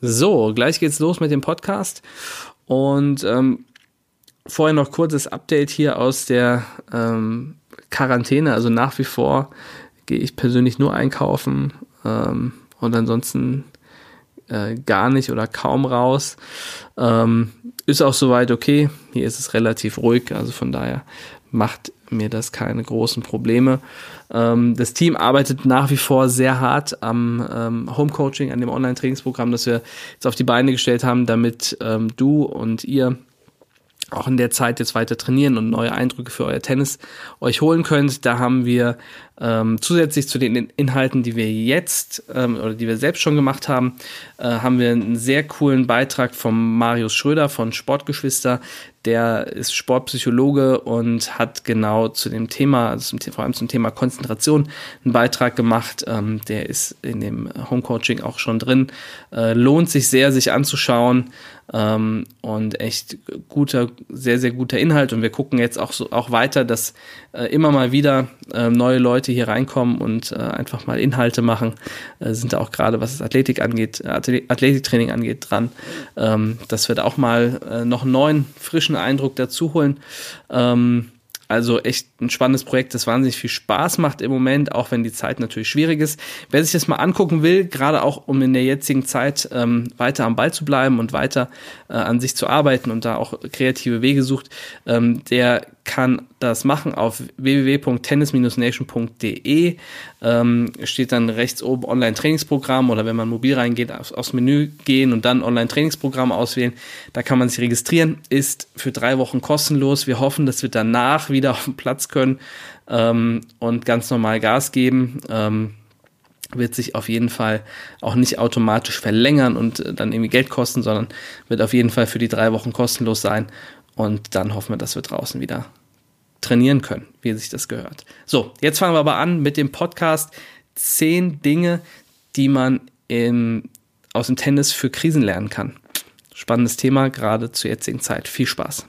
So, gleich geht's los mit dem Podcast. Und ähm, vorher noch kurzes Update hier aus der ähm, Quarantäne. Also nach wie vor gehe ich persönlich nur einkaufen ähm, und ansonsten äh, gar nicht oder kaum raus. Ähm, ist auch soweit okay. Hier ist es relativ ruhig, also von daher macht mir das keine großen Probleme. Ähm, das Team arbeitet nach wie vor sehr hart am ähm, Homecoaching, an dem Online-Trainingsprogramm, das wir jetzt auf die Beine gestellt haben, damit ähm, du und ihr auch in der Zeit jetzt weiter trainieren und neue Eindrücke für euer Tennis euch holen könnt. Da haben wir ähm, zusätzlich zu den Inhalten, die wir jetzt ähm, oder die wir selbst schon gemacht haben, äh, haben wir einen sehr coolen Beitrag vom Marius Schröder von Sportgeschwister. Der ist Sportpsychologe und hat genau zu dem Thema, also zum, vor allem zum Thema Konzentration, einen Beitrag gemacht. Ähm, der ist in dem Homecoaching auch schon drin. Äh, lohnt sich sehr, sich anzuschauen. Ähm, und echt guter, sehr, sehr guter Inhalt. Und wir gucken jetzt auch so auch weiter, dass äh, immer mal wieder äh, neue Leute hier reinkommen und äh, einfach mal Inhalte machen. Äh, sind da auch gerade, was das Athletik angeht, Athletiktraining angeht, dran, ähm, dass wir da auch mal äh, noch einen neuen, frischen Eindruck dazu holen. Ähm, also echt ein spannendes Projekt, das wahnsinnig viel Spaß macht im Moment, auch wenn die Zeit natürlich schwierig ist. Wer sich das mal angucken will, gerade auch um in der jetzigen Zeit ähm, weiter am Ball zu bleiben und weiter äh, an sich zu arbeiten und da auch kreative Wege sucht, ähm, der kann das machen auf www.tennis-nation.de. Ähm, steht dann rechts oben Online-Trainingsprogramm oder wenn man mobil reingeht, aufs, aufs Menü gehen und dann Online-Trainingsprogramm auswählen. Da kann man sich registrieren, ist für drei Wochen kostenlos. Wir hoffen, dass wir danach wieder auf den Platz können ähm, und ganz normal Gas geben. Ähm, wird sich auf jeden Fall auch nicht automatisch verlängern und äh, dann irgendwie Geld kosten, sondern wird auf jeden Fall für die drei Wochen kostenlos sein. Und dann hoffen wir, dass wir draußen wieder trainieren können, wie sich das gehört. So, jetzt fangen wir aber an mit dem Podcast. Zehn Dinge, die man im, aus dem Tennis für Krisen lernen kann. Spannendes Thema, gerade zur jetzigen Zeit. Viel Spaß.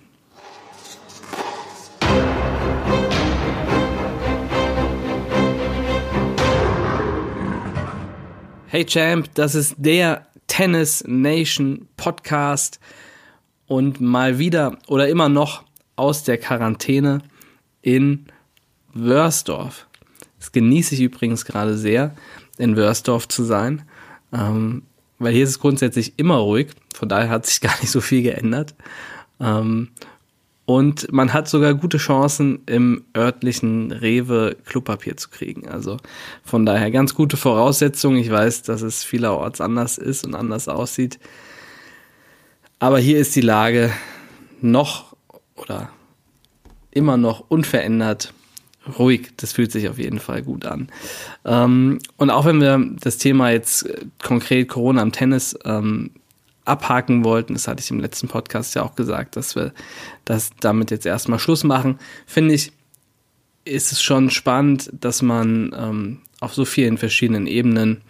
Hey Champ, das ist der Tennis Nation Podcast und mal wieder oder immer noch aus der Quarantäne in Wörsdorf. Das genieße ich übrigens gerade sehr, in Wörsdorf zu sein, ähm, weil hier ist es grundsätzlich immer ruhig, von daher hat sich gar nicht so viel geändert. Ähm, und man hat sogar gute Chancen, im örtlichen Rewe Klopapier zu kriegen. Also von daher ganz gute Voraussetzungen. Ich weiß, dass es vielerorts anders ist und anders aussieht. Aber hier ist die Lage noch oder immer noch unverändert ruhig. Das fühlt sich auf jeden Fall gut an. Ähm, und auch wenn wir das Thema jetzt konkret Corona am Tennis ähm, abhaken wollten, das hatte ich im letzten Podcast ja auch gesagt, dass wir das damit jetzt erstmal Schluss machen, finde ich, ist es schon spannend, dass man ähm, auf so vielen verschiedenen Ebenen,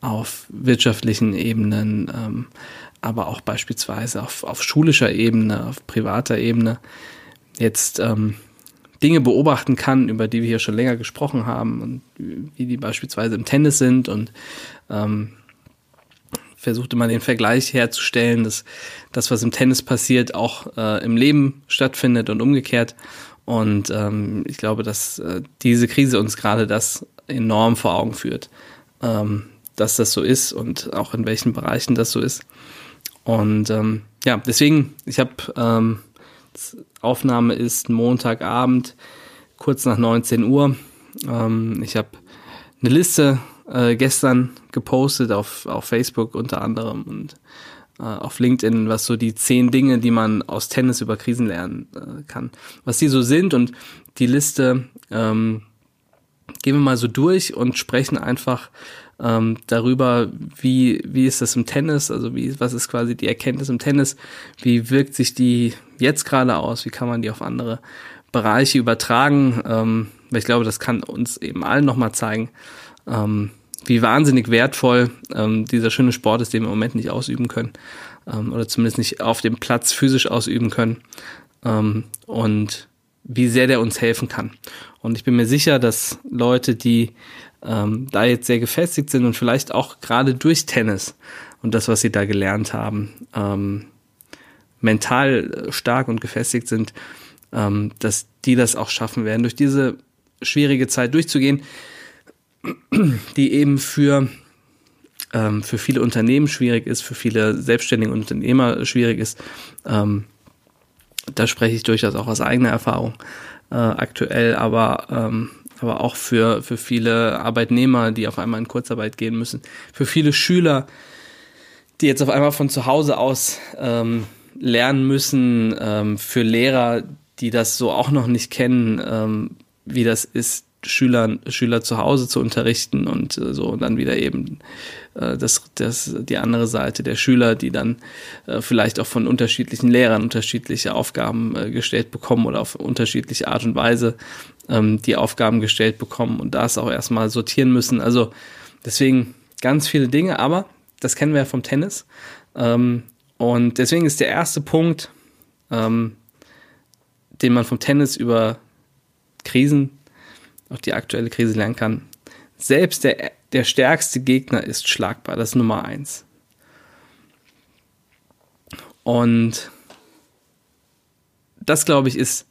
auf wirtschaftlichen Ebenen, ähm, aber auch beispielsweise auf, auf schulischer Ebene, auf privater Ebene, jetzt ähm, Dinge beobachten kann, über die wir hier schon länger gesprochen haben und wie die beispielsweise im Tennis sind und ähm, versuchte man den Vergleich herzustellen, dass das, was im Tennis passiert, auch äh, im Leben stattfindet und umgekehrt. Und ähm, ich glaube, dass äh, diese Krise uns gerade das enorm vor Augen führt, ähm, dass das so ist und auch in welchen Bereichen das so ist. Und ähm, ja, deswegen, ich habe ähm, Aufnahme ist Montagabend, kurz nach 19 Uhr. Ähm, ich habe eine Liste äh, gestern gepostet auf, auf Facebook unter anderem und äh, auf LinkedIn, was so die zehn Dinge, die man aus Tennis über Krisen lernen äh, kann, was die so sind und die Liste ähm, gehen wir mal so durch und sprechen einfach ähm, darüber, wie, wie ist das im Tennis, also wie, was ist quasi die Erkenntnis im Tennis, wie wirkt sich die jetzt gerade aus, wie kann man die auf andere Bereiche übertragen, ähm, weil ich glaube, das kann uns eben allen nochmal zeigen, ähm, wie wahnsinnig wertvoll ähm, dieser schöne Sport ist, den wir im Moment nicht ausüben können ähm, oder zumindest nicht auf dem Platz physisch ausüben können ähm, und wie sehr der uns helfen kann. Und ich bin mir sicher, dass Leute, die ähm, da jetzt sehr gefestigt sind und vielleicht auch gerade durch Tennis und das, was sie da gelernt haben, ähm, mental stark und gefestigt sind, ähm, dass die das auch schaffen werden, durch diese schwierige Zeit durchzugehen, die eben für, ähm, für viele Unternehmen schwierig ist, für viele selbstständige Unternehmer schwierig ist. Ähm, da spreche ich durchaus auch aus eigener Erfahrung äh, aktuell, aber, ähm, aber auch für, für viele Arbeitnehmer, die auf einmal in Kurzarbeit gehen müssen, für viele Schüler, die jetzt auf einmal von zu Hause aus ähm, lernen müssen, ähm, für Lehrer, die das so auch noch nicht kennen, ähm, wie das ist, Schülern, Schüler zu Hause zu unterrichten und äh, so und dann wieder eben äh, das, das, die andere Seite der Schüler, die dann äh, vielleicht auch von unterschiedlichen Lehrern unterschiedliche Aufgaben äh, gestellt bekommen oder auf unterschiedliche Art und Weise ähm, die Aufgaben gestellt bekommen und das auch erstmal sortieren müssen. Also deswegen ganz viele Dinge, aber das kennen wir ja vom Tennis. Ähm, und deswegen ist der erste Punkt, ähm, den man vom Tennis über Krisen, auch die aktuelle Krise lernen kann. Selbst der, der stärkste Gegner ist schlagbar. Das ist Nummer eins. Und das, glaube ich, ist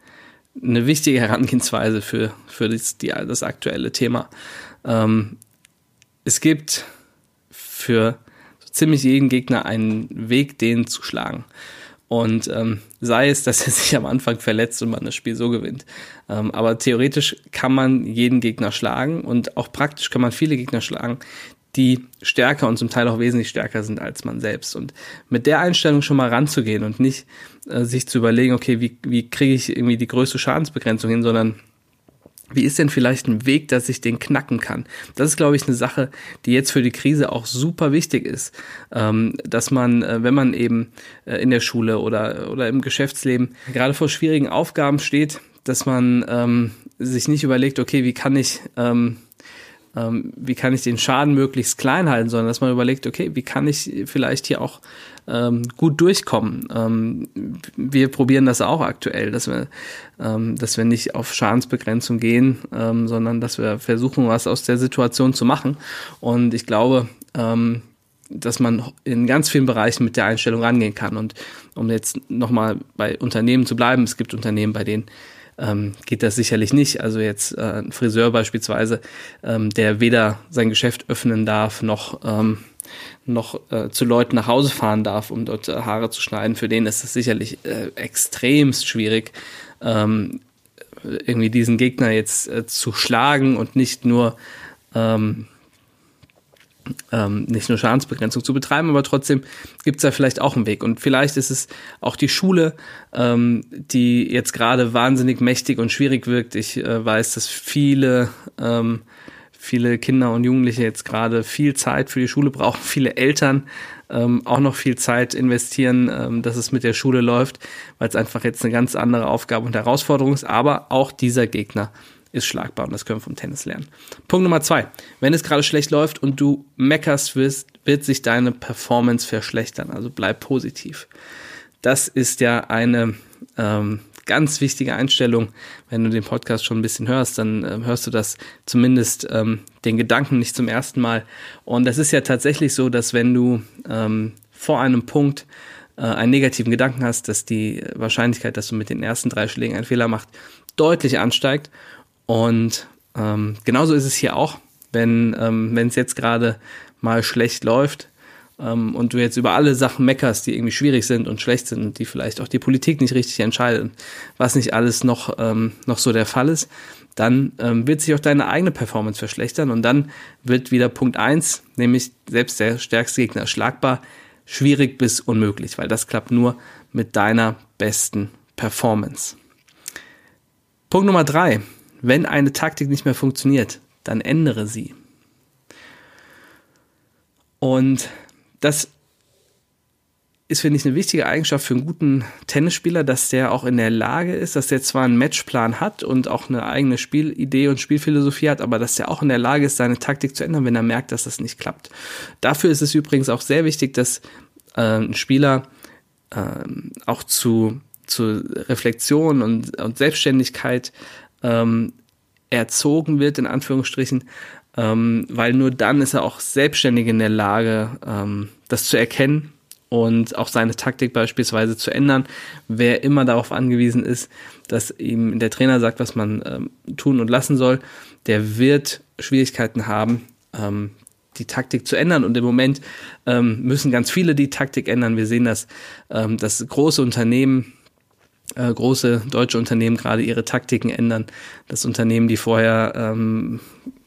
eine wichtige Herangehensweise für, für das, die, das aktuelle Thema. Ähm, es gibt für so ziemlich jeden Gegner einen Weg, den zu schlagen. Und ähm, sei es, dass er sich am Anfang verletzt und man das Spiel so gewinnt. Ähm, aber theoretisch kann man jeden Gegner schlagen und auch praktisch kann man viele Gegner schlagen, die stärker und zum Teil auch wesentlich stärker sind als man selbst. Und mit der Einstellung schon mal ranzugehen und nicht äh, sich zu überlegen, okay, wie, wie kriege ich irgendwie die größte Schadensbegrenzung hin, sondern wie ist denn vielleicht ein Weg, dass ich den knacken kann? Das ist, glaube ich, eine Sache, die jetzt für die Krise auch super wichtig ist, ähm, dass man, äh, wenn man eben äh, in der Schule oder, oder im Geschäftsleben gerade vor schwierigen Aufgaben steht, dass man ähm, sich nicht überlegt, okay, wie kann ich ähm, ähm, wie kann ich den Schaden möglichst klein halten, sondern dass man überlegt, okay, wie kann ich vielleicht hier auch ähm, gut durchkommen. Ähm, wir probieren das auch aktuell, dass wir, ähm, dass wir nicht auf Schadensbegrenzung gehen, ähm, sondern dass wir versuchen, was aus der Situation zu machen. Und ich glaube, ähm, dass man in ganz vielen Bereichen mit der Einstellung rangehen kann. Und um jetzt nochmal bei Unternehmen zu bleiben, es gibt Unternehmen, bei denen ähm, geht das sicherlich nicht. Also jetzt äh, ein Friseur beispielsweise, ähm, der weder sein Geschäft öffnen darf, noch, ähm, noch äh, zu Leuten nach Hause fahren darf, um dort äh, Haare zu schneiden. Für den ist es sicherlich äh, extremst schwierig, ähm, irgendwie diesen Gegner jetzt äh, zu schlagen und nicht nur ähm, ähm, nicht nur Schadensbegrenzung zu betreiben, aber trotzdem gibt es da vielleicht auch einen Weg. Und vielleicht ist es auch die Schule, ähm, die jetzt gerade wahnsinnig mächtig und schwierig wirkt. Ich äh, weiß, dass viele, ähm, viele Kinder und Jugendliche jetzt gerade viel Zeit für die Schule brauchen, viele Eltern ähm, auch noch viel Zeit investieren, ähm, dass es mit der Schule läuft, weil es einfach jetzt eine ganz andere Aufgabe und Herausforderung ist. Aber auch dieser Gegner ist schlagbar und das können wir vom Tennis lernen. Punkt Nummer zwei. Wenn es gerade schlecht läuft und du meckerst wirst, wird sich deine Performance verschlechtern. Also bleib positiv. Das ist ja eine ähm, ganz wichtige Einstellung. Wenn du den Podcast schon ein bisschen hörst, dann äh, hörst du das zumindest ähm, den Gedanken nicht zum ersten Mal. Und das ist ja tatsächlich so, dass wenn du ähm, vor einem Punkt äh, einen negativen Gedanken hast, dass die Wahrscheinlichkeit, dass du mit den ersten drei Schlägen einen Fehler machst, deutlich ansteigt. Und ähm, genauso ist es hier auch, wenn ähm, es jetzt gerade mal schlecht läuft ähm, und du jetzt über alle Sachen meckerst, die irgendwie schwierig sind und schlecht sind und die vielleicht auch die Politik nicht richtig entscheidet, was nicht alles noch, ähm, noch so der Fall ist, dann ähm, wird sich auch deine eigene Performance verschlechtern und dann wird wieder Punkt eins, nämlich selbst der stärkste Gegner schlagbar, schwierig bis unmöglich, weil das klappt nur mit deiner besten Performance. Punkt Nummer drei, wenn eine Taktik nicht mehr funktioniert, dann ändere sie. Und das ist, finde ich, eine wichtige Eigenschaft für einen guten Tennisspieler, dass der auch in der Lage ist, dass der zwar einen Matchplan hat und auch eine eigene Spielidee und Spielphilosophie hat, aber dass der auch in der Lage ist, seine Taktik zu ändern, wenn er merkt, dass das nicht klappt. Dafür ist es übrigens auch sehr wichtig, dass äh, ein Spieler äh, auch zu, zu Reflexion und, und Selbstständigkeit ähm, erzogen wird, in Anführungsstrichen, ähm, weil nur dann ist er auch selbstständig in der Lage, ähm, das zu erkennen und auch seine Taktik beispielsweise zu ändern. Wer immer darauf angewiesen ist, dass ihm der Trainer sagt, was man ähm, tun und lassen soll, der wird Schwierigkeiten haben, ähm, die Taktik zu ändern. Und im Moment ähm, müssen ganz viele die Taktik ändern. Wir sehen, dass, ähm, dass große Unternehmen äh, große deutsche Unternehmen gerade ihre Taktiken ändern. Das Unternehmen, die vorher ähm,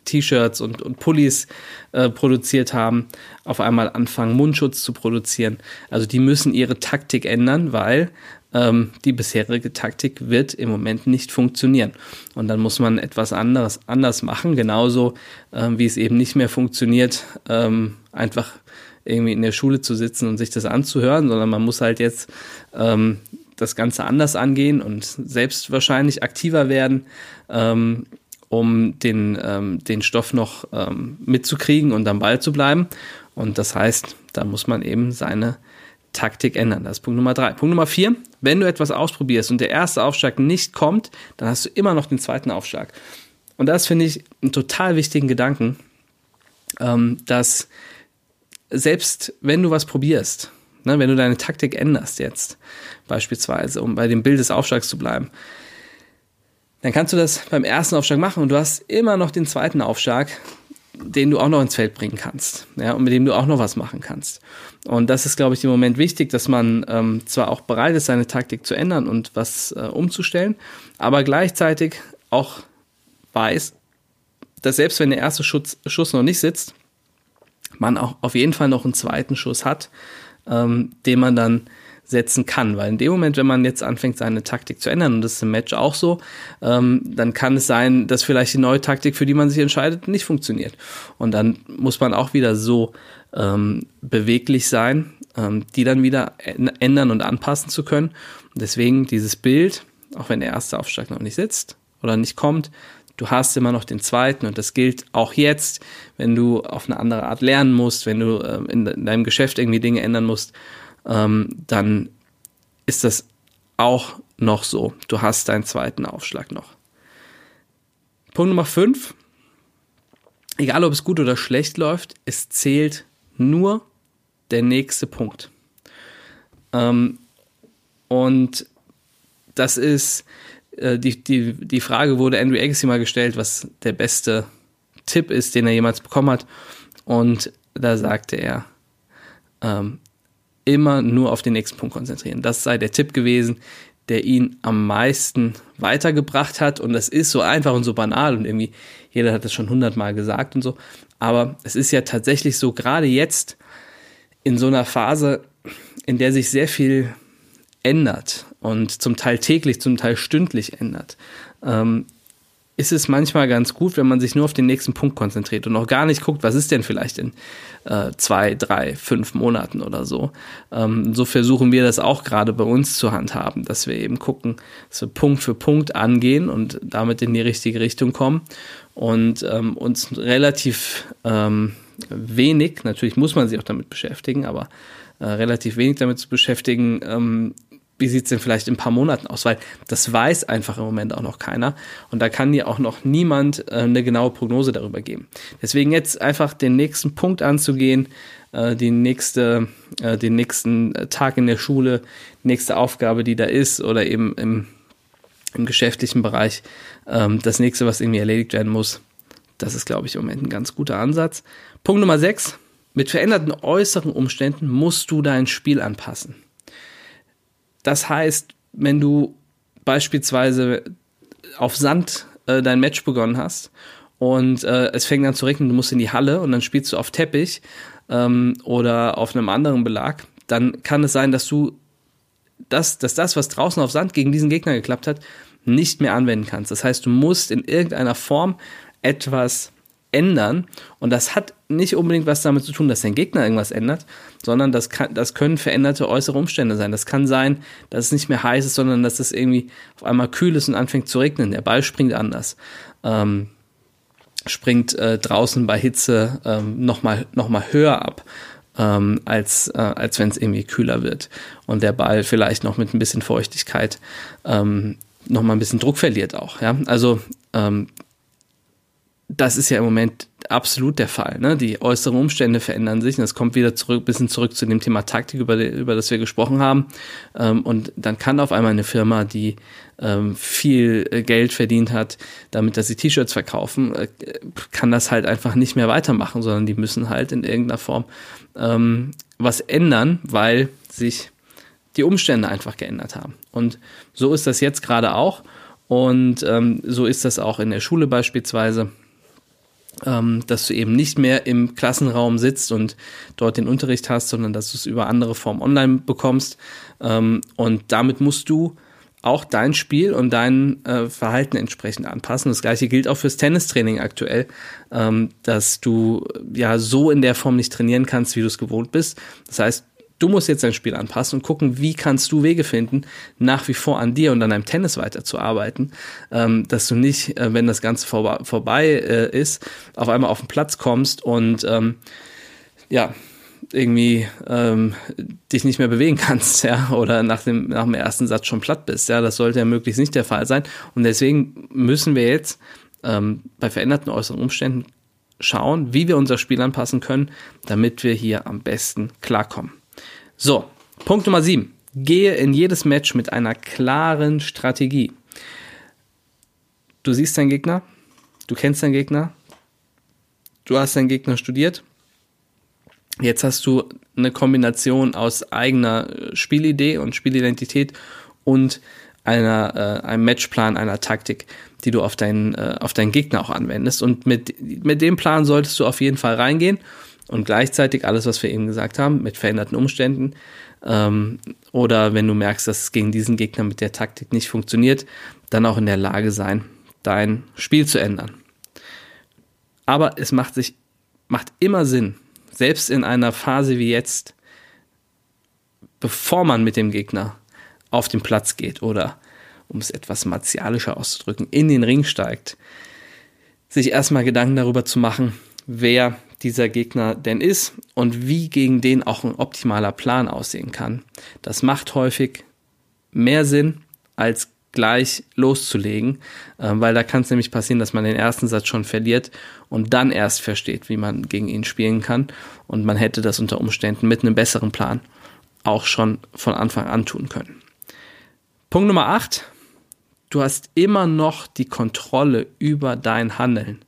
T-Shirts und, und Pullis äh, produziert haben, auf einmal anfangen, Mundschutz zu produzieren. Also die müssen ihre Taktik ändern, weil ähm, die bisherige Taktik wird im Moment nicht funktionieren. Und dann muss man etwas anderes anders machen, genauso ähm, wie es eben nicht mehr funktioniert, ähm, einfach irgendwie in der Schule zu sitzen und sich das anzuhören, sondern man muss halt jetzt ähm, das Ganze anders angehen und selbst wahrscheinlich aktiver werden, ähm, um den, ähm, den Stoff noch ähm, mitzukriegen und am Ball zu bleiben. Und das heißt, da muss man eben seine Taktik ändern. Das ist Punkt Nummer drei. Punkt Nummer vier, wenn du etwas ausprobierst und der erste Aufschlag nicht kommt, dann hast du immer noch den zweiten Aufschlag. Und das finde ich einen total wichtigen Gedanken, ähm, dass selbst wenn du was probierst, ne, wenn du deine Taktik änderst jetzt, beispielsweise, um bei dem Bild des Aufschlags zu bleiben, dann kannst du das beim ersten Aufschlag machen und du hast immer noch den zweiten Aufschlag, den du auch noch ins Feld bringen kannst, ja, und mit dem du auch noch was machen kannst. Und das ist, glaube ich, im Moment wichtig, dass man ähm, zwar auch bereit ist, seine Taktik zu ändern und was äh, umzustellen, aber gleichzeitig auch weiß, dass selbst wenn der erste Schuss, Schuss noch nicht sitzt, man auch auf jeden Fall noch einen zweiten Schuss hat, ähm, den man dann setzen kann. Weil in dem Moment, wenn man jetzt anfängt, seine Taktik zu ändern, und das ist im Match auch so, ähm, dann kann es sein, dass vielleicht die neue Taktik, für die man sich entscheidet, nicht funktioniert. Und dann muss man auch wieder so ähm, beweglich sein, ähm, die dann wieder ändern und anpassen zu können. Und deswegen dieses Bild, auch wenn der erste Aufschlag noch nicht sitzt oder nicht kommt, du hast immer noch den zweiten und das gilt auch jetzt, wenn du auf eine andere Art lernen musst, wenn du ähm, in, in, deinem Geschäft irgendwie Dinge ändern musst, ähm, dann ist das auch noch so. Du hast deinen zweiten Aufschlag noch. Punkt Nummer 5. Egal ob es gut oder schlecht läuft, es zählt nur der nächste Punkt. Ähm, und das ist äh, die, die, die Frage wurde Andrew Agassi mal gestellt, was der beste Tipp ist, den er jemals bekommen hat. Und da sagte er, ähm, immer nur auf den nächsten Punkt konzentrieren. Das sei der Tipp gewesen, der ihn am meisten weitergebracht hat. Und das ist so einfach und so banal und irgendwie jeder hat das schon hundertmal gesagt und so. Aber es ist ja tatsächlich so, gerade jetzt in so einer Phase, in der sich sehr viel ändert und zum Teil täglich, zum Teil stündlich ändert, ähm, ist es manchmal ganz gut, wenn man sich nur auf den nächsten Punkt konzentriert und auch gar nicht guckt, was ist denn vielleicht in äh, zwei, drei, fünf Monaten oder so. Ähm, so versuchen wir das auch gerade bei uns zu handhaben, dass wir eben gucken, dass wir Punkt für Punkt angehen und damit in die richtige Richtung kommen und ähm, uns relativ ähm, wenig, natürlich muss man sich auch damit beschäftigen, aber äh, relativ wenig damit zu beschäftigen, ähm, wie sieht es denn vielleicht in ein paar Monaten aus? Weil das weiß einfach im Moment auch noch keiner. Und da kann dir auch noch niemand äh, eine genaue Prognose darüber geben. Deswegen jetzt einfach den nächsten Punkt anzugehen, äh, die nächste, äh, den nächsten Tag in der Schule, nächste Aufgabe, die da ist, oder eben im, im geschäftlichen Bereich, ähm, das nächste, was irgendwie erledigt werden muss. Das ist, glaube ich, im Moment ein ganz guter Ansatz. Punkt Nummer 6. Mit veränderten äußeren Umständen musst du dein Spiel anpassen. Das heißt, wenn du beispielsweise auf Sand äh, dein Match begonnen hast und äh, es fängt an zu regnen, du musst in die Halle und dann spielst du auf Teppich ähm, oder auf einem anderen Belag, dann kann es sein, dass du das, dass das, was draußen auf Sand gegen diesen Gegner geklappt hat, nicht mehr anwenden kannst. Das heißt, du musst in irgendeiner Form etwas ändern. Und das hat nicht unbedingt was damit zu tun, dass dein Gegner irgendwas ändert, sondern das, kann, das können veränderte äußere Umstände sein. Das kann sein, dass es nicht mehr heiß ist, sondern dass es irgendwie auf einmal kühl ist und anfängt zu regnen. Der Ball springt anders. Ähm, springt äh, draußen bei Hitze ähm, nochmal noch mal höher ab. Ähm, als, äh, als wenn es irgendwie kühler wird und der Ball vielleicht noch mit ein bisschen Feuchtigkeit ähm, noch mal ein bisschen Druck verliert auch. Ja? Also ähm, das ist ja im Moment absolut der Fall. Ne? Die äußeren Umstände verändern sich und es kommt wieder zurück, bisschen zurück zu dem Thema Taktik, über, über das wir gesprochen haben. Ähm, und dann kann auf einmal eine Firma, die ähm, viel äh, Geld verdient hat, damit dass sie T-Shirts verkaufen, äh, kann das halt einfach nicht mehr weitermachen, sondern die müssen halt in irgendeiner Form ähm, was ändern, weil sich die Umstände einfach geändert haben. Und so ist das jetzt gerade auch. Und ähm, so ist das auch in der Schule beispielsweise ähm, dass du eben nicht mehr im Klassenraum sitzt und dort den Unterricht hast, sondern dass du es über andere Formen online bekommst. Ähm, und damit musst du auch dein Spiel und dein äh, Verhalten entsprechend anpassen. Das gleiche gilt auch fürs Tennistraining aktuell, ähm, dass du ja so in der Form nicht trainieren kannst, wie du es gewohnt bist. Das heißt, Du musst jetzt dein Spiel anpassen und gucken, wie kannst du Wege finden, nach wie vor an dir und an deinem Tennis weiterzuarbeiten, ähm, dass du nicht, äh, wenn das Ganze vorbei, vorbei äh, ist, auf einmal auf den Platz kommst und ähm, ja, irgendwie ähm, dich nicht mehr bewegen kannst, ja, oder nach dem, nach dem ersten Satz schon platt bist. Ja, das sollte ja möglichst nicht der Fall sein. Und deswegen müssen wir jetzt ähm, bei veränderten äußeren Umständen schauen, wie wir unser Spiel anpassen können, damit wir hier am besten klarkommen. So, Punkt Nummer 7. Gehe in jedes Match mit einer klaren Strategie. Du siehst deinen Gegner, du kennst deinen Gegner, du hast deinen Gegner studiert. Jetzt hast du eine Kombination aus eigener Spielidee und Spielidentität und einer, äh, einem Matchplan, einer Taktik, die du auf deinen, äh, auf deinen Gegner auch anwendest. Und mit, mit dem Plan solltest du auf jeden Fall reingehen und gleichzeitig alles, was wir eben gesagt haben, mit veränderten Umständen ähm, oder wenn du merkst, dass es gegen diesen Gegner mit der Taktik nicht funktioniert, dann auch in der Lage sein, dein Spiel zu ändern. Aber es macht sich macht immer Sinn, selbst in einer Phase wie jetzt, bevor man mit dem Gegner auf den Platz geht oder um es etwas martialischer auszudrücken, in den Ring steigt, sich erstmal Gedanken darüber zu machen, wer dieser Gegner denn ist und wie gegen den auch ein optimaler Plan aussehen kann. Das macht häufig mehr Sinn, als gleich loszulegen, äh, weil da kann es nämlich passieren, dass man den ersten Satz schon verliert und dann erst versteht, wie man gegen ihn spielen kann. Und man hätte das unter Umständen mit einem besseren Plan auch schon von Anfang an tun können. Punkt Nummer 8. Du hast immer noch die Kontrolle über dein Handeln.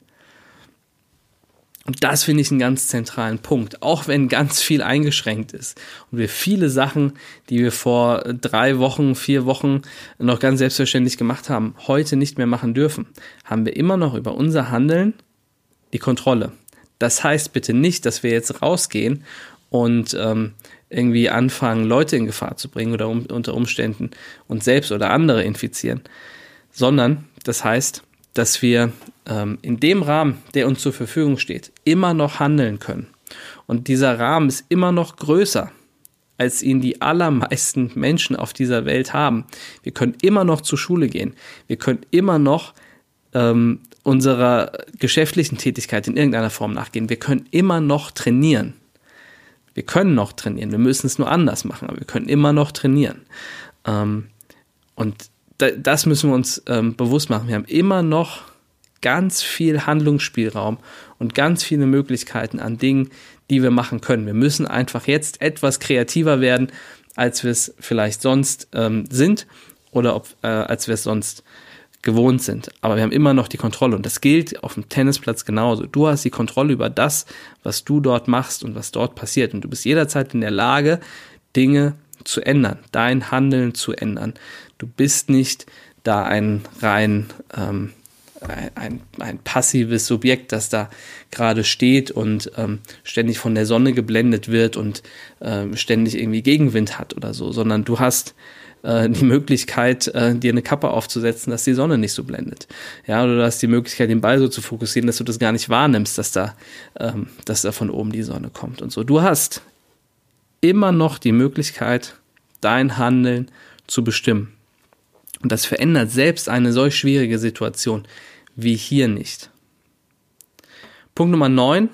Und das finde ich einen ganz zentralen Punkt, auch wenn ganz viel eingeschränkt ist und wir viele Sachen, die wir vor drei Wochen, vier Wochen noch ganz selbstverständlich gemacht haben, heute nicht mehr machen dürfen, haben wir immer noch über unser Handeln die Kontrolle. Das heißt bitte nicht, dass wir jetzt rausgehen und ähm, irgendwie anfangen, Leute in Gefahr zu bringen oder um, unter Umständen uns selbst oder andere infizieren, sondern das heißt, dass wir ähm, in dem Rahmen, der uns zur Verfügung steht, immer noch handeln können. Und dieser Rahmen ist immer noch größer, als ihn die allermeisten Menschen auf dieser Welt haben. Wir können immer noch zur Schule gehen. Wir können immer noch ähm, unserer geschäftlichen Tätigkeit in irgendeiner Form nachgehen. Wir können immer noch trainieren. Wir können noch trainieren. Wir müssen es nur anders machen, aber wir können immer noch trainieren. Ähm, und das müssen wir uns ähm, bewusst machen. Wir haben immer noch ganz viel Handlungsspielraum und ganz viele Möglichkeiten an Dingen, die wir machen können. Wir müssen einfach jetzt etwas kreativer werden, als wir es vielleicht sonst ähm, sind oder ob, äh, als wir es sonst gewohnt sind. Aber wir haben immer noch die Kontrolle und das gilt auf dem Tennisplatz genauso. Du hast die Kontrolle über das, was du dort machst und was dort passiert. Und du bist jederzeit in der Lage, Dinge zu ändern, dein Handeln zu ändern. Du bist nicht da ein rein ähm, ein, ein, passives Subjekt, das da gerade steht und ähm, ständig von der Sonne geblendet wird und ähm, ständig irgendwie Gegenwind hat oder so, sondern du hast äh, die Möglichkeit, äh, dir eine Kappe aufzusetzen, dass die Sonne nicht so blendet. Ja, oder du hast die Möglichkeit, den Ball so zu fokussieren, dass du das gar nicht wahrnimmst, dass da, ähm, dass da von oben die Sonne kommt und so. Du hast immer noch die Möglichkeit, dein Handeln zu bestimmen. Und das verändert selbst eine solch schwierige Situation wie hier nicht. Punkt Nummer 9.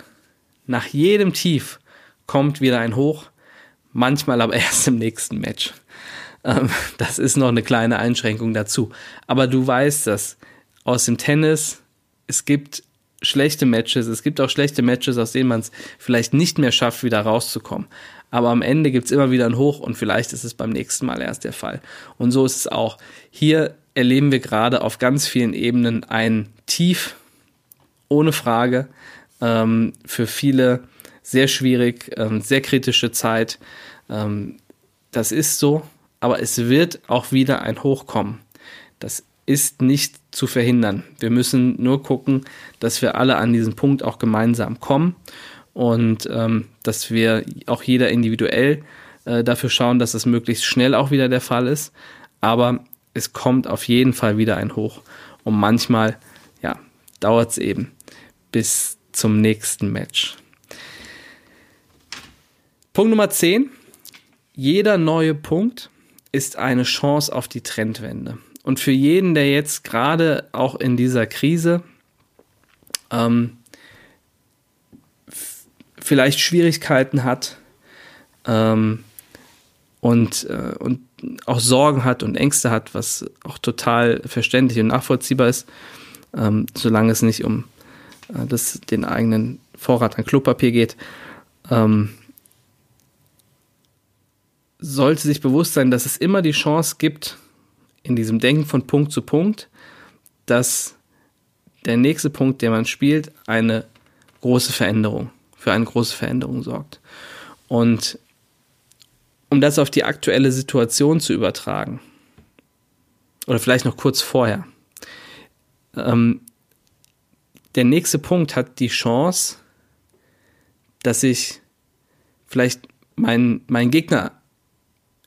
Nach jedem Tief kommt wieder ein Hoch, manchmal aber erst im nächsten Match. Ähm, das ist noch eine kleine Einschränkung dazu. Aber du weißt das aus dem Tennis. Es gibt schlechte Matches, es gibt auch schlechte Matches, aus denen man es vielleicht nicht mehr schafft, wieder rauszukommen. Aber am Ende gibt es immer wieder ein Hoch und vielleicht ist es beim nächsten Mal erst der Fall. Und so ist es auch. Hier erleben wir gerade auf ganz vielen Ebenen ein Tief, ohne Frage. Ähm, für viele sehr schwierig, ähm, sehr kritische Zeit. Ähm, das ist so, aber es wird auch wieder ein Hoch kommen. Das ist nicht zu verhindern. Wir müssen nur gucken, dass wir alle an diesen Punkt auch gemeinsam kommen und ähm, dass wir auch jeder individuell äh, dafür schauen, dass es möglichst schnell auch wieder der Fall ist. Aber es kommt auf jeden Fall wieder ein Hoch und manchmal ja, dauert es eben bis zum nächsten Match. Punkt Nummer 10. Jeder neue Punkt ist eine Chance auf die Trendwende. Und für jeden, der jetzt gerade auch in dieser Krise ähm, vielleicht Schwierigkeiten hat ähm, und, äh, und auch Sorgen hat und Ängste hat, was auch total verständlich und nachvollziehbar ist, ähm, solange es nicht um äh, das, den eigenen Vorrat an Klopapier geht, ähm, sollte sich bewusst sein, dass es immer die Chance gibt, in diesem Denken von Punkt zu Punkt, dass der nächste Punkt, den man spielt, eine große Veränderung, für eine große Veränderung sorgt. Und um das auf die aktuelle Situation zu übertragen, oder vielleicht noch kurz vorher, ähm, der nächste Punkt hat die Chance, dass ich vielleicht meinen mein Gegner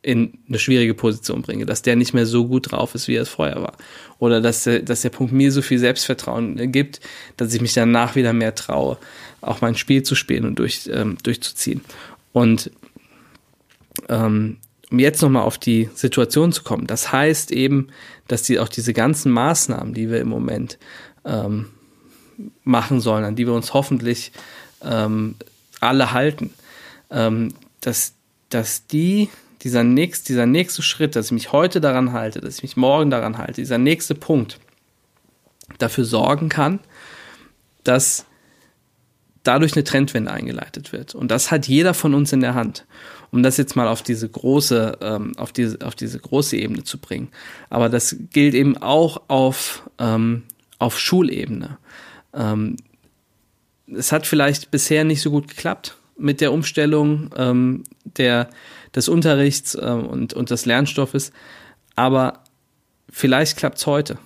in eine schwierige Position bringe, dass der nicht mehr so gut drauf ist, wie er es vorher war. Oder dass, dass der Punkt mir so viel Selbstvertrauen gibt, dass ich mich danach wieder mehr traue, auch mein Spiel zu spielen und durch, ähm, durchzuziehen. Und ähm, um jetzt nochmal auf die Situation zu kommen, das heißt eben, dass die auch diese ganzen Maßnahmen, die wir im Moment ähm, machen sollen, an die wir uns hoffentlich ähm, alle halten, ähm, dass, dass die dieser, nächst, dieser nächste Schritt, dass ich mich heute daran halte, dass ich mich morgen daran halte, dieser nächste Punkt dafür sorgen kann, dass dadurch eine Trendwende eingeleitet wird. Und das hat jeder von uns in der Hand. Um das jetzt mal auf diese große, ähm, auf diese, auf diese große Ebene zu bringen. Aber das gilt eben auch auf, ähm, auf Schulebene. Ähm, es hat vielleicht bisher nicht so gut geklappt mit der Umstellung ähm, der, des Unterrichts äh, und, und des Lernstoffes. Aber vielleicht klappt es heute.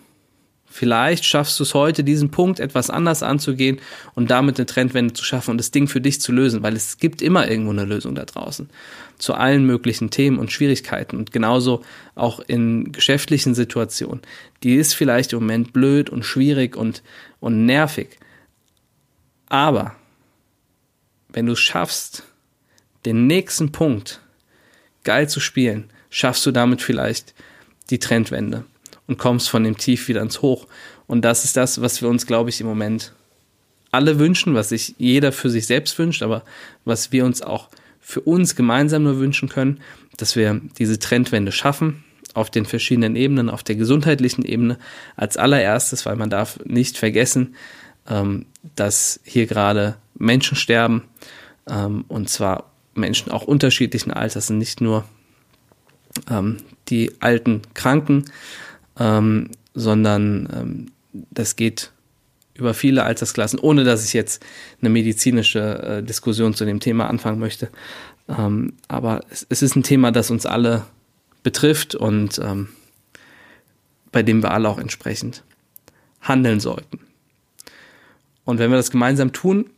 Vielleicht schaffst du es heute, diesen Punkt etwas anders anzugehen und damit eine Trendwende zu schaffen und das Ding für dich zu lösen, weil es gibt immer irgendwo eine Lösung da draußen zu allen möglichen Themen und Schwierigkeiten und genauso auch in geschäftlichen Situationen. Die ist vielleicht im Moment blöd und schwierig und, und nervig. Aber wenn du es schaffst, den nächsten Punkt geil zu spielen, schaffst du damit vielleicht die Trendwende und kommst von dem Tief wieder ins Hoch. Und das ist das, was wir uns, glaube ich, im Moment alle wünschen, was sich jeder für sich selbst wünscht, aber was wir uns auch für uns gemeinsam nur wünschen können, dass wir diese Trendwende schaffen auf den verschiedenen Ebenen, auf der gesundheitlichen Ebene als allererstes, weil man darf nicht vergessen, ähm, dass hier gerade Menschen sterben ähm, und zwar Menschen auch unterschiedlichen Alters sind, nicht nur ähm, die alten Kranken, ähm, sondern ähm, das geht über viele Altersklassen, ohne dass ich jetzt eine medizinische äh, Diskussion zu dem Thema anfangen möchte. Ähm, aber es, es, ist ein Thema, das uns alle betrifft und ähm, bei dem wir alle auch entsprechend handeln sollten. Und wenn wir das gemeinsam tun,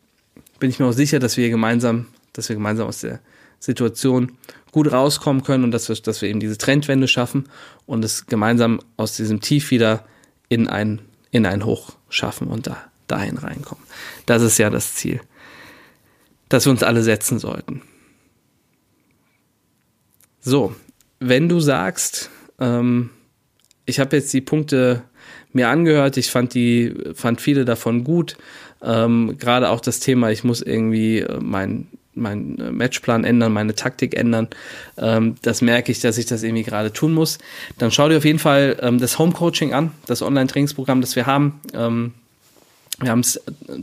bin ich mir auch sicher, dass wir gemeinsam dass wir gemeinsam aus der Situation gut rauskommen können und dass wir, dass wir eben diese Trendwende schaffen und es gemeinsam aus diesem Tief wieder in ein, in ein Hoch schaffen und da, dahin reinkommen. Das ist ja das Ziel, das wir uns alle setzen sollten. So, wenn du sagst, ähm, ich habe jetzt die Punkte mir angehört, ich fand die, fand viele davon gut, ähm, gerade auch das Thema, ich muss irgendwie äh, mein äh, Matchplan ändern, meine Taktik ändern. Ähm, das merke ich, dass ich das irgendwie gerade tun muss. Dann schau dir auf jeden Fall ähm, das Home Coaching an, das Online-Trainingsprogramm, das wir haben. Ähm, Wir haben es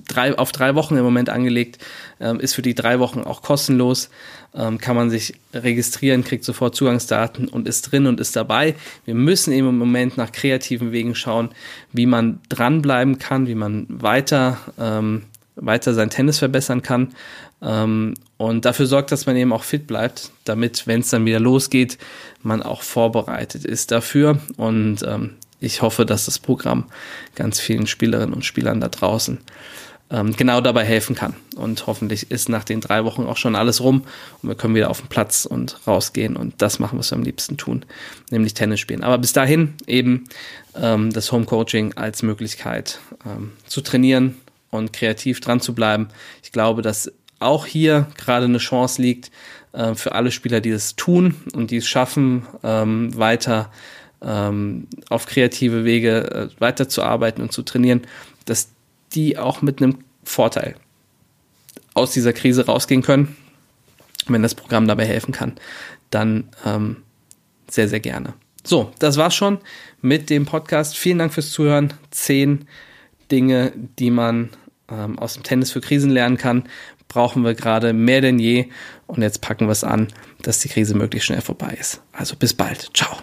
drei, auf drei Wochen im Moment angelegt, ähm, ist für die drei Wochen auch kostenlos, ähm, kann man sich registrieren, kriegt sofort Zugangsdaten und ist drin und ist dabei. Wir müssen eben im Moment nach kreativen Wegen schauen, wie man dranbleiben kann, wie man weiter, ähm, weiter sein Tennis verbessern kann. Ähm, und dafür sorgt, dass man eben auch fit bleibt, damit, wenn es dann wieder losgeht, man auch vorbereitet ist dafür. Und ähm, ich hoffe, dass das Programm ganz vielen Spielerinnen und Spielern da draußen ähm, genau dabei helfen kann. Und hoffentlich ist nach den drei Wochen auch schon alles rum und wir können wieder auf den Platz und rausgehen und das machen, was wir am liebsten tun, nämlich Tennis spielen. Aber bis dahin eben ähm, das Home Coaching als Möglichkeit ähm, zu trainieren und kreativ dran zu bleiben. Ich glaube, dass auch hier gerade eine Chance liegt äh, für alle Spieler, die es tun und die es schaffen, ähm, weiter ähm, auf kreative Wege äh, weiterzuarbeiten und zu trainieren, dass die auch mit einem Vorteil aus dieser Krise rausgehen können. Wenn das Programm dabei helfen kann, dann ähm, sehr, sehr gerne. So, das war's schon mit dem Podcast. Vielen Dank fürs Zuhören. Zehn Dinge, die man ähm, aus dem Tennis für Krisen lernen kann, brauchen wir gerade mehr denn je. Und jetzt packen wir es an, dass die Krise möglichst schnell vorbei ist. Also bis bald. Ciao.